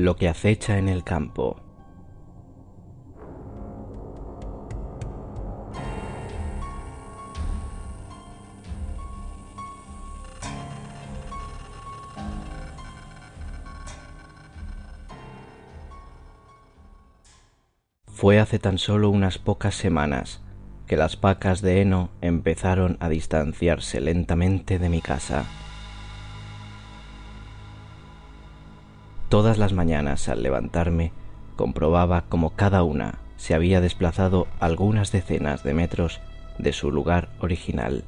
Lo que acecha en el campo. Fue hace tan solo unas pocas semanas que las pacas de heno empezaron a distanciarse lentamente de mi casa. Todas las mañanas al levantarme comprobaba como cada una se había desplazado algunas decenas de metros de su lugar original.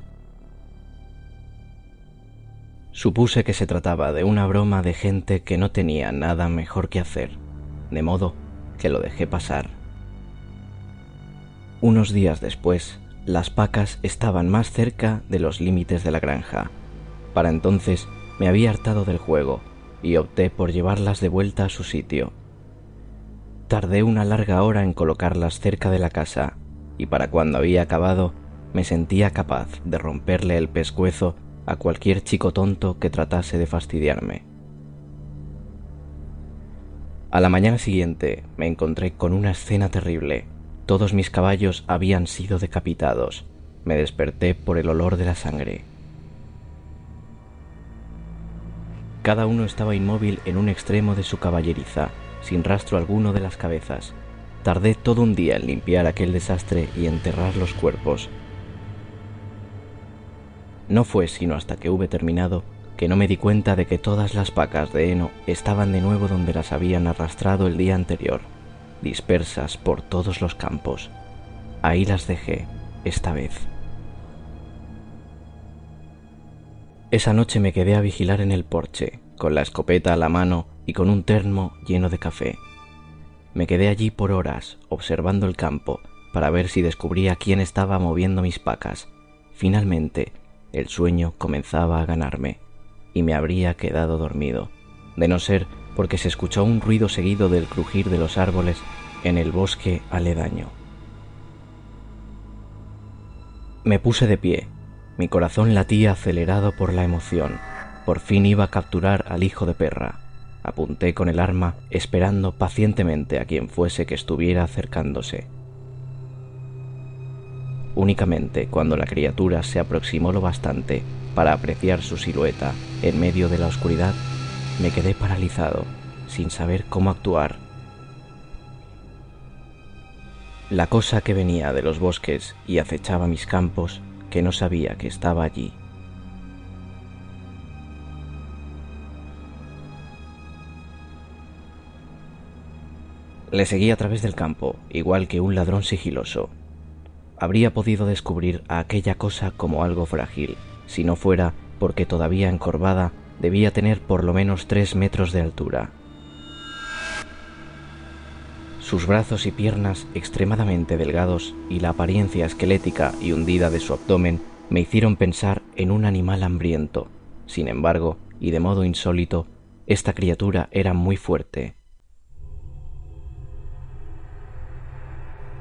Supuse que se trataba de una broma de gente que no tenía nada mejor que hacer, de modo que lo dejé pasar. Unos días después, las pacas estaban más cerca de los límites de la granja. Para entonces me había hartado del juego y opté por llevarlas de vuelta a su sitio. Tardé una larga hora en colocarlas cerca de la casa, y para cuando había acabado me sentía capaz de romperle el pescuezo a cualquier chico tonto que tratase de fastidiarme. A la mañana siguiente me encontré con una escena terrible. Todos mis caballos habían sido decapitados. Me desperté por el olor de la sangre. Cada uno estaba inmóvil en un extremo de su caballeriza, sin rastro alguno de las cabezas. Tardé todo un día en limpiar aquel desastre y enterrar los cuerpos. No fue sino hasta que hube terminado que no me di cuenta de que todas las pacas de heno estaban de nuevo donde las habían arrastrado el día anterior, dispersas por todos los campos. Ahí las dejé, esta vez. Esa noche me quedé a vigilar en el porche, con la escopeta a la mano y con un termo lleno de café. Me quedé allí por horas, observando el campo, para ver si descubría quién estaba moviendo mis pacas. Finalmente, el sueño comenzaba a ganarme, y me habría quedado dormido, de no ser porque se escuchó un ruido seguido del crujir de los árboles en el bosque aledaño. Me puse de pie, mi corazón latía acelerado por la emoción. Por fin iba a capturar al hijo de perra. Apunté con el arma, esperando pacientemente a quien fuese que estuviera acercándose. Únicamente cuando la criatura se aproximó lo bastante para apreciar su silueta en medio de la oscuridad, me quedé paralizado, sin saber cómo actuar. La cosa que venía de los bosques y acechaba mis campos que no sabía que estaba allí. Le seguí a través del campo, igual que un ladrón sigiloso. Habría podido descubrir a aquella cosa como algo frágil, si no fuera porque todavía encorvada debía tener por lo menos tres metros de altura. Sus brazos y piernas extremadamente delgados y la apariencia esquelética y hundida de su abdomen me hicieron pensar en un animal hambriento. Sin embargo, y de modo insólito, esta criatura era muy fuerte.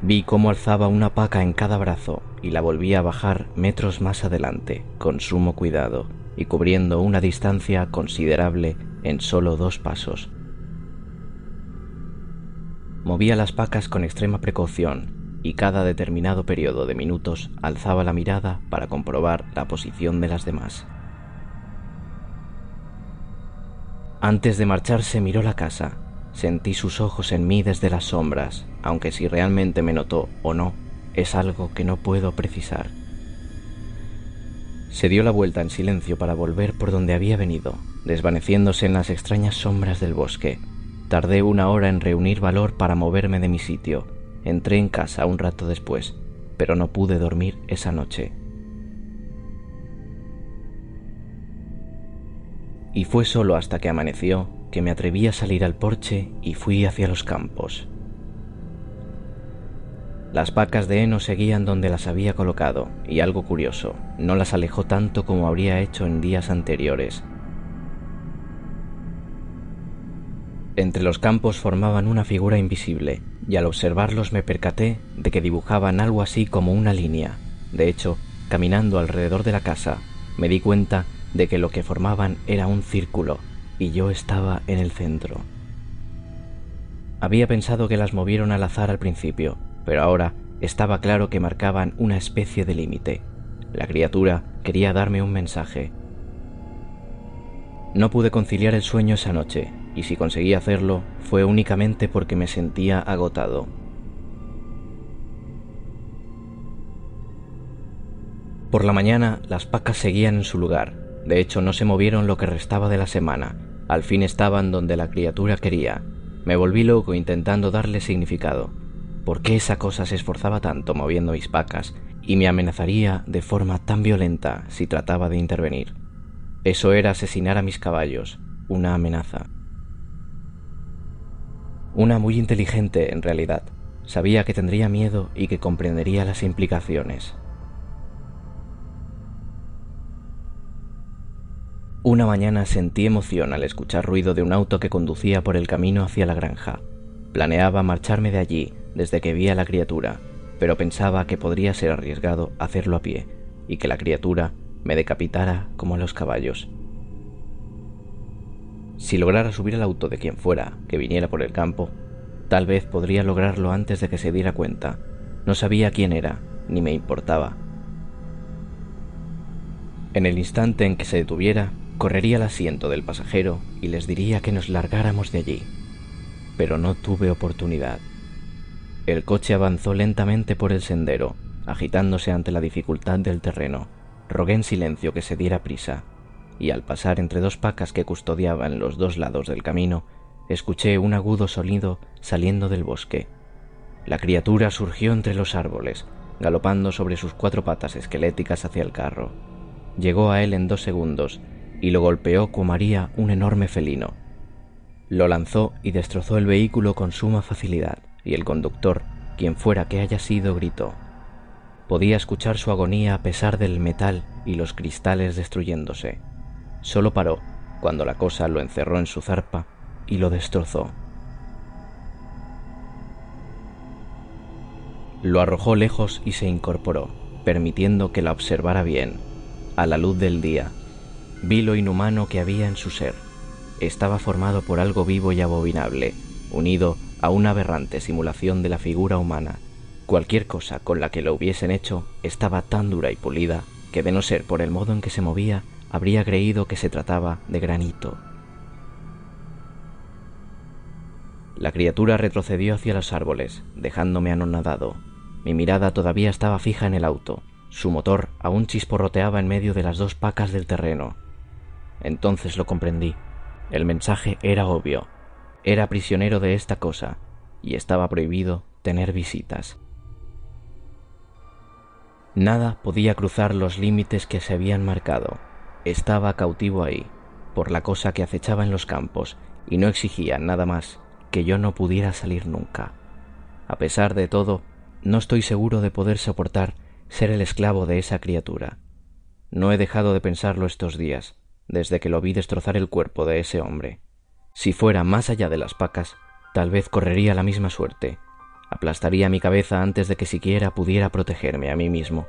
Vi cómo alzaba una paca en cada brazo y la volvía a bajar metros más adelante, con sumo cuidado, y cubriendo una distancia considerable en solo dos pasos. Movía las pacas con extrema precaución, y cada determinado periodo de minutos alzaba la mirada para comprobar la posición de las demás. Antes de marcharse miró la casa. Sentí sus ojos en mí desde las sombras, aunque si realmente me notó o no, es algo que no puedo precisar. Se dio la vuelta en silencio para volver por donde había venido, desvaneciéndose en las extrañas sombras del bosque. Tardé una hora en reunir valor para moverme de mi sitio. Entré en casa un rato después, pero no pude dormir esa noche. Y fue solo hasta que amaneció que me atreví a salir al porche y fui hacia los campos. Las vacas de heno seguían donde las había colocado, y algo curioso, no las alejó tanto como habría hecho en días anteriores. Entre los campos formaban una figura invisible, y al observarlos me percaté de que dibujaban algo así como una línea. De hecho, caminando alrededor de la casa, me di cuenta de que lo que formaban era un círculo, y yo estaba en el centro. Había pensado que las movieron al azar al principio, pero ahora estaba claro que marcaban una especie de límite. La criatura quería darme un mensaje. No pude conciliar el sueño esa noche, y si conseguí hacerlo fue únicamente porque me sentía agotado. Por la mañana las pacas seguían en su lugar, de hecho no se movieron lo que restaba de la semana, al fin estaban donde la criatura quería. Me volví loco intentando darle significado. ¿Por qué esa cosa se esforzaba tanto moviendo mis pacas y me amenazaría de forma tan violenta si trataba de intervenir? Eso era asesinar a mis caballos, una amenaza. Una muy inteligente en realidad. Sabía que tendría miedo y que comprendería las implicaciones. Una mañana sentí emoción al escuchar ruido de un auto que conducía por el camino hacia la granja. Planeaba marcharme de allí desde que vi a la criatura, pero pensaba que podría ser arriesgado hacerlo a pie y que la criatura me decapitara como a los caballos. Si lograra subir al auto de quien fuera que viniera por el campo, tal vez podría lograrlo antes de que se diera cuenta. No sabía quién era, ni me importaba. En el instante en que se detuviera, correría al asiento del pasajero y les diría que nos largáramos de allí. Pero no tuve oportunidad. El coche avanzó lentamente por el sendero, agitándose ante la dificultad del terreno. Rogué en silencio que se diera prisa, y al pasar entre dos pacas que custodiaban los dos lados del camino, escuché un agudo sonido saliendo del bosque. La criatura surgió entre los árboles, galopando sobre sus cuatro patas esqueléticas hacia el carro. Llegó a él en dos segundos y lo golpeó como haría un enorme felino. Lo lanzó y destrozó el vehículo con suma facilidad y el conductor, quien fuera que haya sido, gritó. Podía escuchar su agonía a pesar del metal y los cristales destruyéndose. Solo paró cuando la cosa lo encerró en su zarpa y lo destrozó. Lo arrojó lejos y se incorporó, permitiendo que la observara bien, a la luz del día. Vi lo inhumano que había en su ser. Estaba formado por algo vivo y abominable, unido a una aberrante simulación de la figura humana. Cualquier cosa con la que lo hubiesen hecho estaba tan dura y pulida que de no ser por el modo en que se movía, habría creído que se trataba de granito. La criatura retrocedió hacia los árboles, dejándome anonadado. Mi mirada todavía estaba fija en el auto. Su motor aún chisporroteaba en medio de las dos pacas del terreno. Entonces lo comprendí. El mensaje era obvio. Era prisionero de esta cosa y estaba prohibido tener visitas. Nada podía cruzar los límites que se habían marcado. Estaba cautivo ahí, por la cosa que acechaba en los campos, y no exigía nada más que yo no pudiera salir nunca. A pesar de todo, no estoy seguro de poder soportar ser el esclavo de esa criatura. No he dejado de pensarlo estos días, desde que lo vi destrozar el cuerpo de ese hombre. Si fuera más allá de las pacas, tal vez correría la misma suerte. Aplastaría mi cabeza antes de que siquiera pudiera protegerme a mí mismo.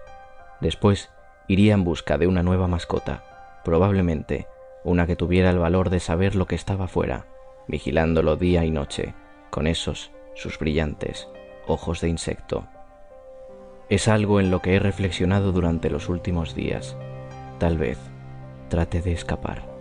Después iría en busca de una nueva mascota, probablemente una que tuviera el valor de saber lo que estaba fuera, vigilándolo día y noche, con esos, sus brillantes, ojos de insecto. Es algo en lo que he reflexionado durante los últimos días. Tal vez trate de escapar.